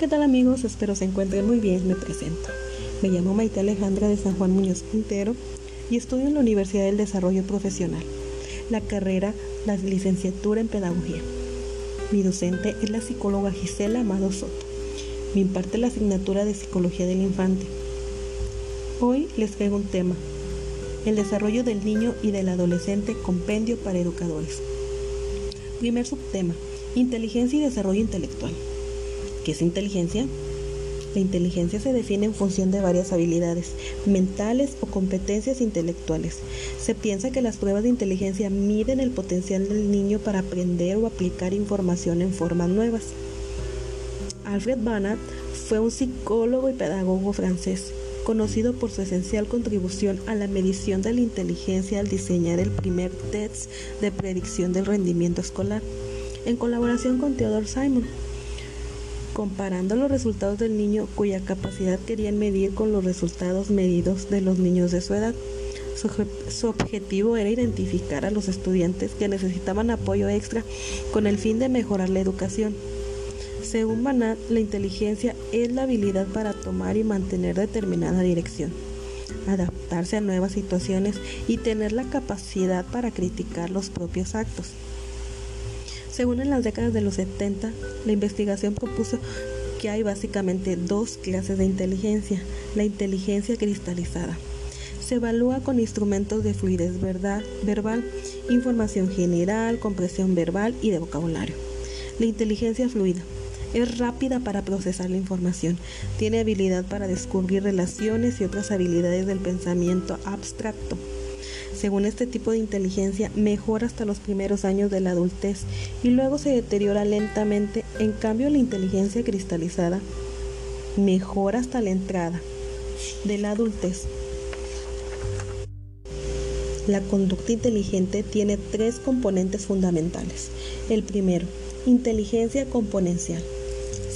¿qué tal amigos? Espero se encuentren muy bien, me presento. Me llamo Maite Alejandra de San Juan Muñoz Quintero y estudio en la Universidad del Desarrollo Profesional, la carrera, la licenciatura en Pedagogía. Mi docente es la psicóloga Gisela Amado Soto. Me imparte la asignatura de Psicología del Infante. Hoy les traigo un tema, el desarrollo del niño y del adolescente compendio para educadores. Primer subtema, inteligencia y desarrollo intelectual. ¿Qué es inteligencia? La inteligencia se define en función de varias habilidades mentales o competencias intelectuales. Se piensa que las pruebas de inteligencia miden el potencial del niño para aprender o aplicar información en formas nuevas. Alfred Banat fue un psicólogo y pedagogo francés, conocido por su esencial contribución a la medición de la inteligencia al diseñar el primer test de predicción del rendimiento escolar, en colaboración con Theodore Simon comparando los resultados del niño cuya capacidad querían medir con los resultados medidos de los niños de su edad. Su, objetivo era identificar a los estudiantes que necesitaban apoyo extra con el fin de mejorar la educación. Según Banat, la inteligencia es la habilidad para tomar y mantener determinada dirección, adaptarse a nuevas situaciones y tener la capacidad para criticar los propios actos. Según en las décadas de los 70, la investigación propuso que hay básicamente dos clases de inteligencia. La inteligencia cristalizada. Se evalúa con instrumentos de fluidez verbal, información general, compresión verbal y de vocabulario. La inteligencia fluida. Es rápida para procesar la información, tiene habilidad para descubrir relaciones y otras habilidades del pensamiento abstracto según este tipo de inteligencia, mejora hasta los primeros años de la adultez y luego se deteriora lentamente. En cambio, la inteligencia cristalizada mejora hasta la entrada de la adultez. La conducta inteligente tiene tres componentes fundamentales. El primero, inteligencia componencial.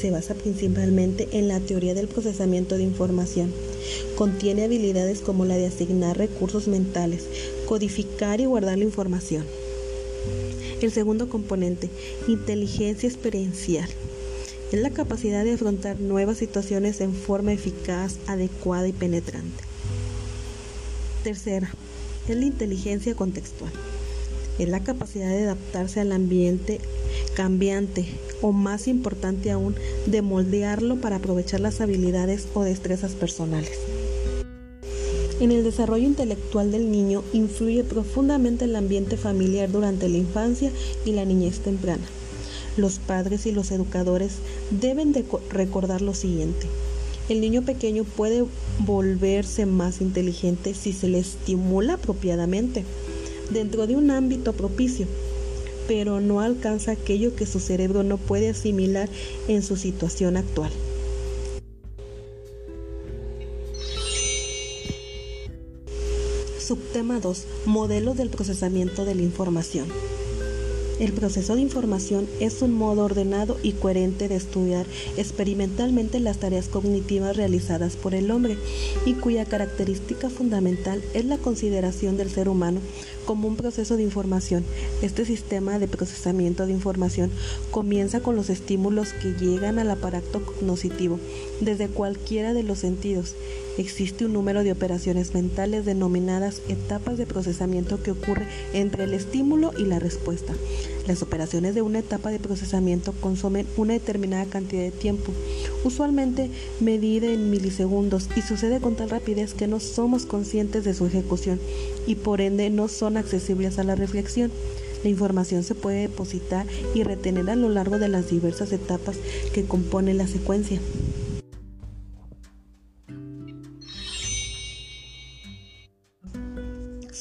Se basa principalmente en la teoría del procesamiento de información Contiene habilidades como la de asignar recursos mentales, codificar y guardar la información. El segundo componente, inteligencia experiencial. Es la capacidad de afrontar nuevas situaciones en forma eficaz, adecuada y penetrante. Tercera, es la inteligencia contextual. Es la capacidad de adaptarse al ambiente cambiante o más importante aún, de moldearlo para aprovechar las habilidades o destrezas personales. En el desarrollo intelectual del niño influye profundamente el ambiente familiar durante la infancia y la niñez temprana. Los padres y los educadores deben de recordar lo siguiente. El niño pequeño puede volverse más inteligente si se le estimula apropiadamente dentro de un ámbito propicio pero no alcanza aquello que su cerebro no puede asimilar en su situación actual. Subtema 2. Modelos del procesamiento de la información. El proceso de información es un modo ordenado y coherente de estudiar experimentalmente las tareas cognitivas realizadas por el hombre y cuya característica fundamental es la consideración del ser humano como un proceso de información. Este sistema de procesamiento de información comienza con los estímulos que llegan al aparato cognitivo desde cualquiera de los sentidos. Existe un número de operaciones mentales denominadas etapas de procesamiento que ocurre entre el estímulo y la respuesta. Las operaciones de una etapa de procesamiento consumen una determinada cantidad de tiempo, usualmente medida en milisegundos, y sucede con tal rapidez que no somos conscientes de su ejecución y por ende no son accesibles a la reflexión. La información se puede depositar y retener a lo largo de las diversas etapas que componen la secuencia.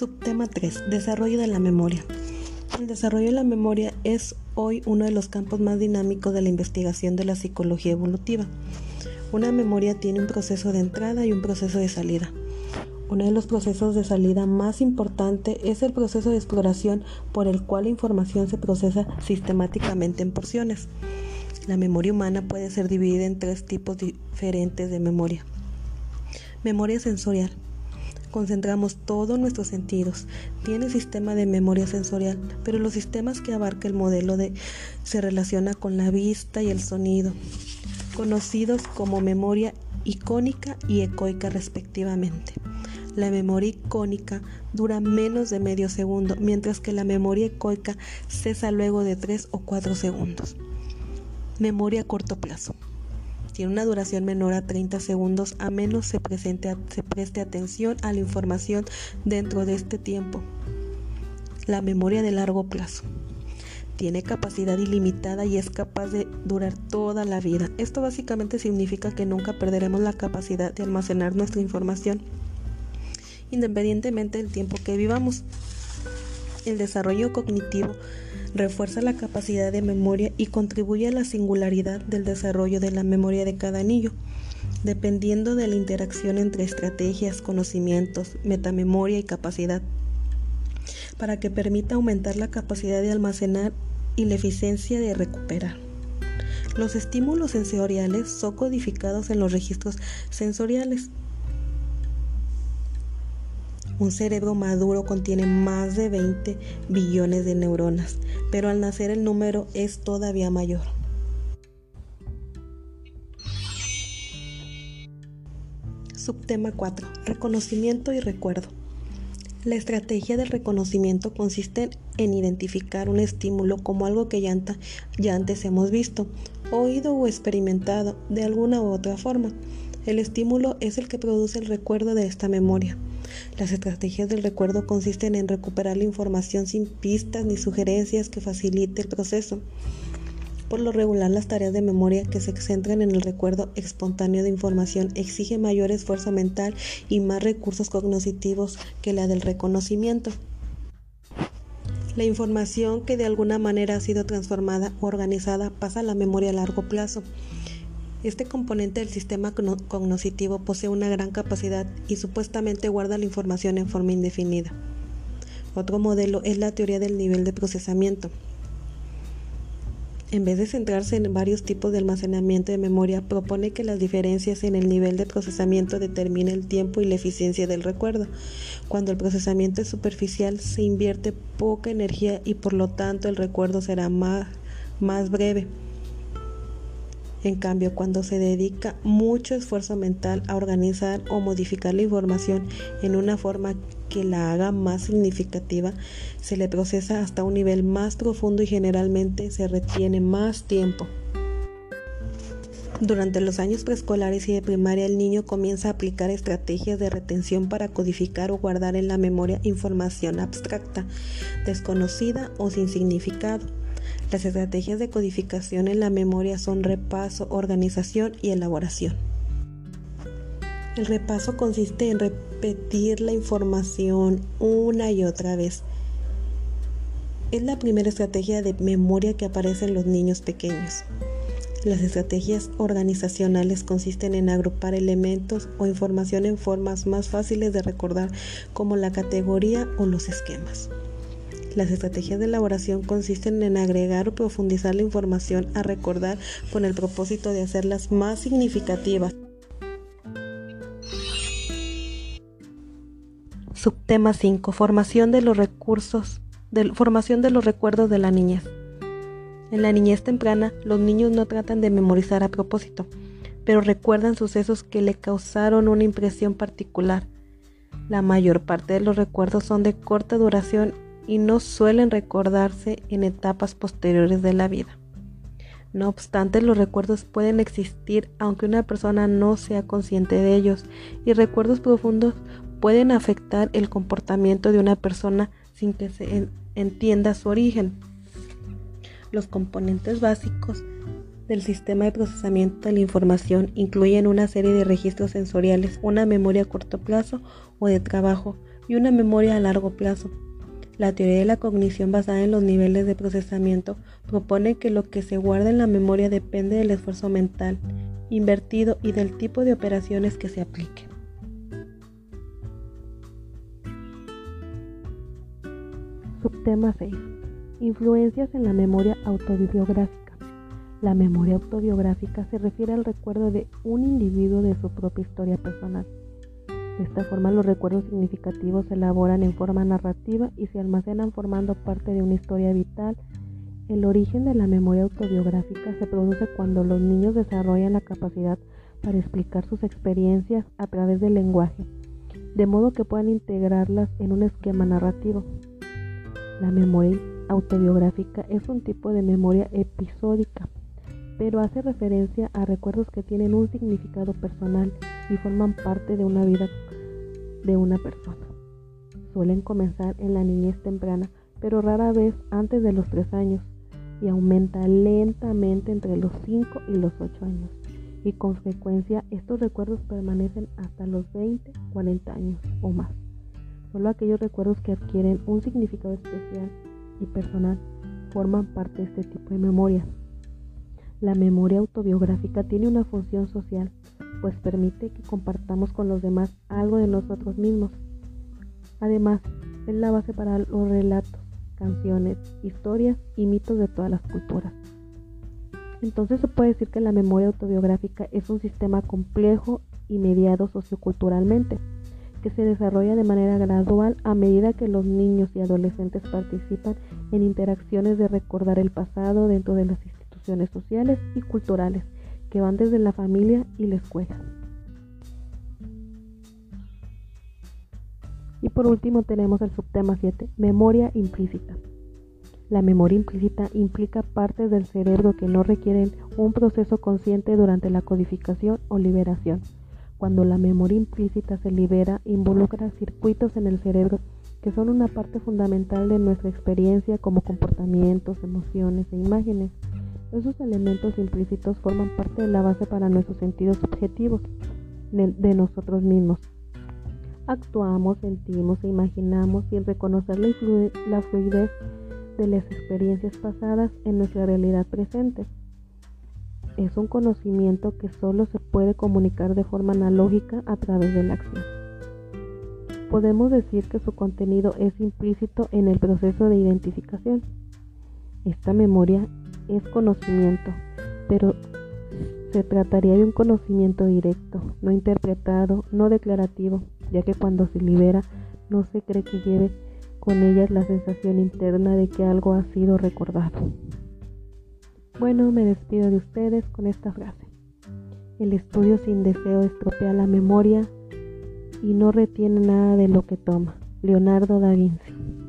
Subtema 3. Desarrollo de la memoria. El desarrollo de la memoria es hoy uno de los campos más dinámicos de la investigación de la psicología evolutiva. Una memoria tiene un proceso de entrada y un proceso de salida. Uno de los procesos de salida más importante es el proceso de exploración por el cual la información se procesa sistemáticamente en porciones. La memoria humana puede ser dividida en tres tipos diferentes de memoria. Memoria sensorial. Concentramos todos nuestros sentidos. Tiene sistema de memoria sensorial, pero los sistemas que abarca el modelo de se relaciona con la vista y el sonido. conocidos como memoria icónica y ecoica respectivamente. La memoria icónica dura menos de medio segundo, mientras que la memoria ecoica cesa luego de 3 o 4 segundos. Memoria a corto plazo. Tiene una duración menor a 30 segundos a menos se, se preste atención a la información dentro de este tiempo. La memoria de largo plazo tiene capacidad ilimitada y es capaz de durar toda la vida. Esto básicamente significa que nunca perderemos la capacidad de almacenar nuestra información independientemente del tiempo que vivamos. El desarrollo cognitivo refuerza la capacidad de memoria y contribuye a la singularidad del desarrollo de la memoria de cada niño, dependiendo de la interacción entre estrategias, conocimientos, metamemoria y capacidad, para que permita aumentar la capacidad de almacenar y la eficiencia de recuperar. Los estímulos sensoriales son codificados en los registros sensoriales un cerebro maduro contiene más de 20 billones de neuronas, pero al nacer el número es todavía mayor. Subtema 4. Reconocimiento y recuerdo. La estrategia del reconocimiento consiste en identificar un estímulo como algo que ya, ya antes hemos visto, oído o experimentado de alguna u otra forma. El estímulo es el que produce el recuerdo de esta memoria. Las estrategias del recuerdo consisten en recuperar la información sin pistas ni sugerencias que facilite el proceso. Por lo regular, las tareas de memoria que se centran en el recuerdo espontáneo de información exigen mayor esfuerzo mental y más recursos cognitivos que la del reconocimiento. La información que de alguna manera ha sido transformada o organizada pasa a la memoria a largo plazo. Este componente del sistema cognitivo posee una gran capacidad y supuestamente guarda la información en forma indefinida. Otro modelo es la teoría del nivel de procesamiento. En vez de centrarse en varios tipos de almacenamiento de memoria, propone que las diferencias en el nivel de procesamiento determinen el tiempo y la eficiencia del recuerdo. Cuando el procesamiento es superficial, se invierte poca energía y por lo tanto el recuerdo será más breve. En cambio, cuando se dedica mucho esfuerzo mental a organizar o modificar la información en una forma que la haga más significativa, se le procesa hasta un nivel más profundo y generalmente se retiene más tiempo. Durante los años preescolares y de primaria el niño comienza a aplicar estrategias de retención para codificar o guardar en la memoria información abstracta, desconocida o sin significado. Las estrategias de codificación en la memoria son repaso, organización y elaboración. El repaso consiste en repetir la información una y otra vez. Es la primera estrategia de memoria que aparece en los niños pequeños. Las estrategias organizacionales consisten en agrupar elementos o información en formas más fáciles de recordar como la categoría o los esquemas. Las estrategias de elaboración consisten en agregar o profundizar la información a recordar con el propósito de hacerlas más significativas. Subtema 5. Formación de los recursos, formación de los recuerdos de la niñez. En la niñez temprana, los niños no tratan de memorizar a propósito, pero recuerdan sucesos que le causaron una impresión particular. La mayor parte de los recuerdos son de corta duración y no suelen recordarse en etapas posteriores de la vida. No obstante, los recuerdos pueden existir aunque una persona no sea consciente de ellos y recuerdos profundos pueden afectar el comportamiento de una persona sin que se entienda su origen. Los componentes básicos del sistema de procesamiento de la información incluyen una serie de registros sensoriales, una memoria a corto plazo o de trabajo y una memoria a largo plazo. La teoría de la cognición basada en los niveles de procesamiento propone que lo que se guarda en la memoria depende del esfuerzo mental invertido y del tipo de operaciones que se apliquen. Subtema 6. Influencias en la memoria autobiográfica. La memoria autobiográfica se refiere al recuerdo de un individuo de su propia historia personal. De esta forma los recuerdos significativos se elaboran en forma narrativa y se almacenan formando parte de una historia vital El origen de la memoria autobiográfica se produce cuando los niños desarrollan la capacidad para explicar sus experiencias a través del lenguaje, de modo que puedan integrarlas en un esquema narrativo. La memoria autobiográfica es un tipo de memoria episódica, pero hace referencia a recuerdos que tienen un significado personal y forman parte de una vida de una persona. Suelen comenzar en la niñez temprana, pero rara vez antes de los 3 años y aumenta lentamente entre los 5 y los 8 años. Y con frecuencia estos recuerdos permanecen hasta los 20, 40 años o más. Solo aquellos recuerdos que adquieren un significado especial y personal forman parte de este tipo de memoria. La memoria autobiográfica tiene una función social, pues permite que compartamos con los demás algo de nosotros mismos. Además, es la base para los relatos, canciones, historias y mitos de todas las culturas. Entonces se puede decir que la memoria autobiográfica es un sistema complejo y mediado socioculturalmente que se desarrolla de manera gradual a medida que los niños y adolescentes participan en interacciones de recordar el pasado dentro de las sociales y culturales que van desde la familia y la escuela. Y por último tenemos el subtema 7, memoria implícita. La memoria implícita implica partes del cerebro que no requieren un proceso consciente durante la codificación o liberación cuando la memoria implícita se libera, involucra circuitos en el cerebro que son una parte fundamental de nuestra experiencia como comportamientos, emociones e imágenes. Esos elementos implícitos forman parte de la base para nuestros sentidos subjetivos de, nosotros mismos. Actuamos, sentimos e imaginamos sin reconocer la fluidez de las experiencias pasadas en nuestra realidad presente es un conocimiento que solo se puede comunicar de forma analógica a través de la acción. Podemos decir que su contenido es implícito en el proceso de identificación. Esta memoria es conocimiento, pero se trataría de un conocimiento directo, no interpretado, no declarativo, ya que cuando se libera no se cree que lleve con ellas la sensación interna de que algo ha sido recordado. Bueno, me despido de ustedes con esta frase. El estudio sin deseo estropea la memoria y no retiene nada de lo que toma. Leonardo da Vinci.